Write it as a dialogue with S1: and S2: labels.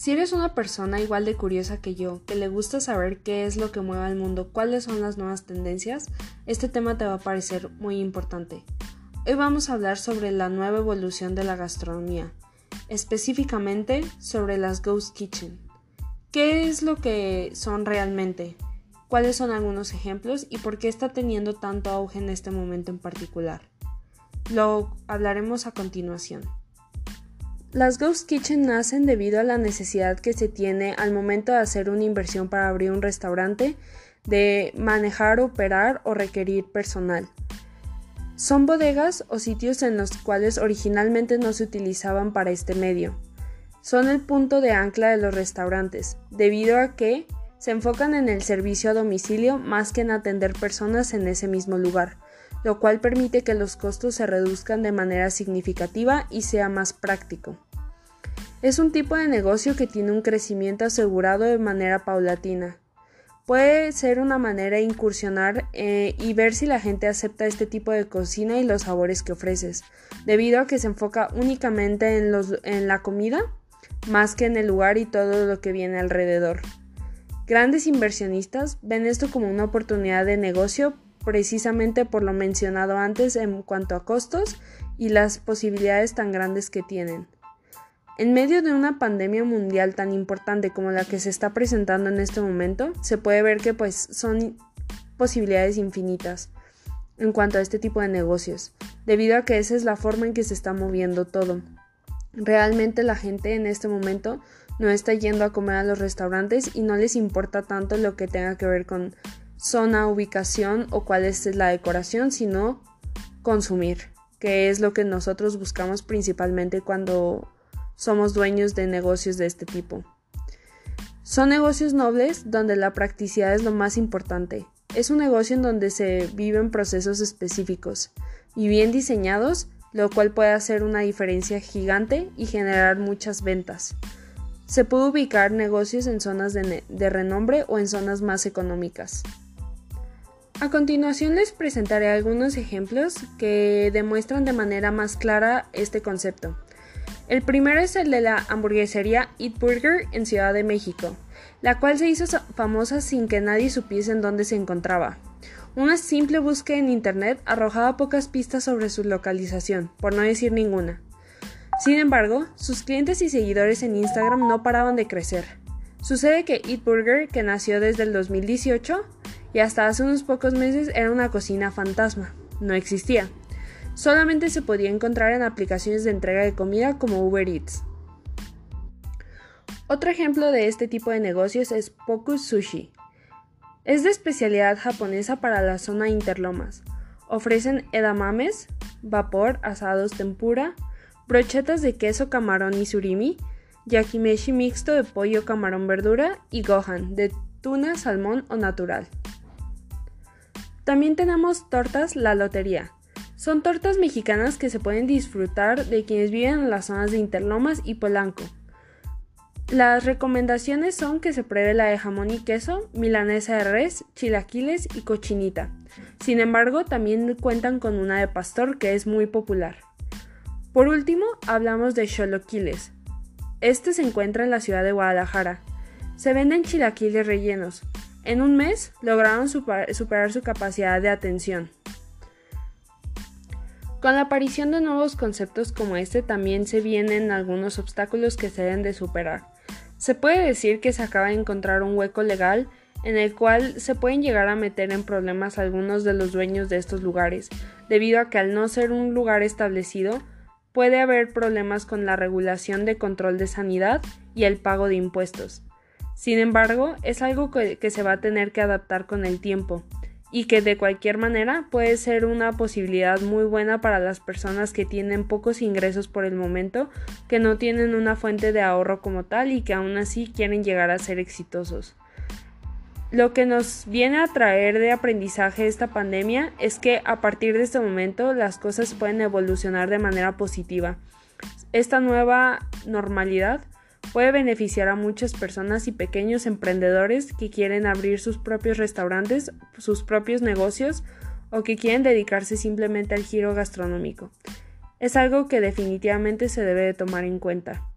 S1: Si eres una persona igual de curiosa que yo, que le gusta saber qué es lo que mueve al mundo, cuáles son las nuevas tendencias, este tema te va a parecer muy importante. Hoy vamos a hablar sobre la nueva evolución de la gastronomía, específicamente sobre las Ghost Kitchen. ¿Qué es lo que son realmente? ¿Cuáles son algunos ejemplos y por qué está teniendo tanto auge en este momento en particular? Lo hablaremos a continuación. Las Ghost Kitchen nacen debido a la necesidad que se tiene al momento de hacer una inversión para abrir un restaurante, de manejar, operar o requerir personal. Son bodegas o sitios en los cuales originalmente no se utilizaban para este medio. Son el punto de ancla de los restaurantes, debido a que se enfocan en el servicio a domicilio más que en atender personas en ese mismo lugar, lo cual permite que los costos se reduzcan de manera significativa y sea más práctico. Es un tipo de negocio que tiene un crecimiento asegurado de manera paulatina. Puede ser una manera de incursionar eh, y ver si la gente acepta este tipo de cocina y los sabores que ofreces, debido a que se enfoca únicamente en, en la comida más que en el lugar y todo lo que viene alrededor. Grandes inversionistas ven esto como una oportunidad de negocio precisamente por lo mencionado antes en cuanto a costos y las posibilidades tan grandes que tienen. En medio de una pandemia mundial tan importante como la que se está presentando en este momento, se puede ver que pues son posibilidades infinitas en cuanto a este tipo de negocios, debido a que esa es la forma en que se está moviendo todo. Realmente la gente en este momento no está yendo a comer a los restaurantes y no les importa tanto lo que tenga que ver con zona, ubicación o cuál es la decoración, sino consumir, que es lo que nosotros buscamos principalmente cuando somos dueños de negocios de este tipo. Son negocios nobles donde la practicidad es lo más importante. Es un negocio en donde se viven procesos específicos y bien diseñados, lo cual puede hacer una diferencia gigante y generar muchas ventas. Se puede ubicar negocios en zonas de, de renombre o en zonas más económicas. A continuación les presentaré algunos ejemplos que demuestran de manera más clara este concepto. El primero es el de la hamburguesería Eat Burger en Ciudad de México, la cual se hizo famosa sin que nadie supiese en dónde se encontraba. Una simple búsqueda en internet arrojaba pocas pistas sobre su localización, por no decir ninguna. Sin embargo, sus clientes y seguidores en Instagram no paraban de crecer. Sucede que Eat Burger, que nació desde el 2018, y hasta hace unos pocos meses era una cocina fantasma, no existía. Solamente se podía encontrar en aplicaciones de entrega de comida como Uber Eats. Otro ejemplo de este tipo de negocios es Pokus Sushi. Es de especialidad japonesa para la zona Interlomas. Ofrecen edamames, vapor, asados tempura, brochetas de queso, camarón y surimi, yakimeshi mixto de pollo, camarón, verdura y gohan de tuna, salmón o natural. También tenemos tortas La Lotería. Son tortas mexicanas que se pueden disfrutar de quienes viven en las zonas de Interlomas y Polanco. Las recomendaciones son que se pruebe la de jamón y queso, milanesa de res, chilaquiles y cochinita. Sin embargo, también cuentan con una de pastor que es muy popular. Por último, hablamos de choloquiles. Este se encuentra en la ciudad de Guadalajara. Se venden chilaquiles rellenos, en un mes lograron superar su capacidad de atención. Con la aparición de nuevos conceptos como este también se vienen algunos obstáculos que se deben de superar. Se puede decir que se acaba de encontrar un hueco legal en el cual se pueden llegar a meter en problemas algunos de los dueños de estos lugares, debido a que al no ser un lugar establecido, puede haber problemas con la regulación de control de sanidad y el pago de impuestos. Sin embargo, es algo que, se va a tener que adaptar con el tiempo y que de cualquier manera puede ser una posibilidad muy buena para las personas que tienen pocos ingresos por el momento, que no tienen una fuente de ahorro como tal y que aún así quieren llegar a ser exitosos. Lo que nos viene a traer de aprendizaje esta pandemia es que a partir de este momento las cosas pueden evolucionar de manera positiva. Esta nueva normalidad Puede beneficiar a muchas personas y pequeños emprendedores que quieren abrir sus propios restaurantes, sus propios negocios o que quieren dedicarse simplemente al giro gastronómico. Es algo que definitivamente se debe de tomar en cuenta.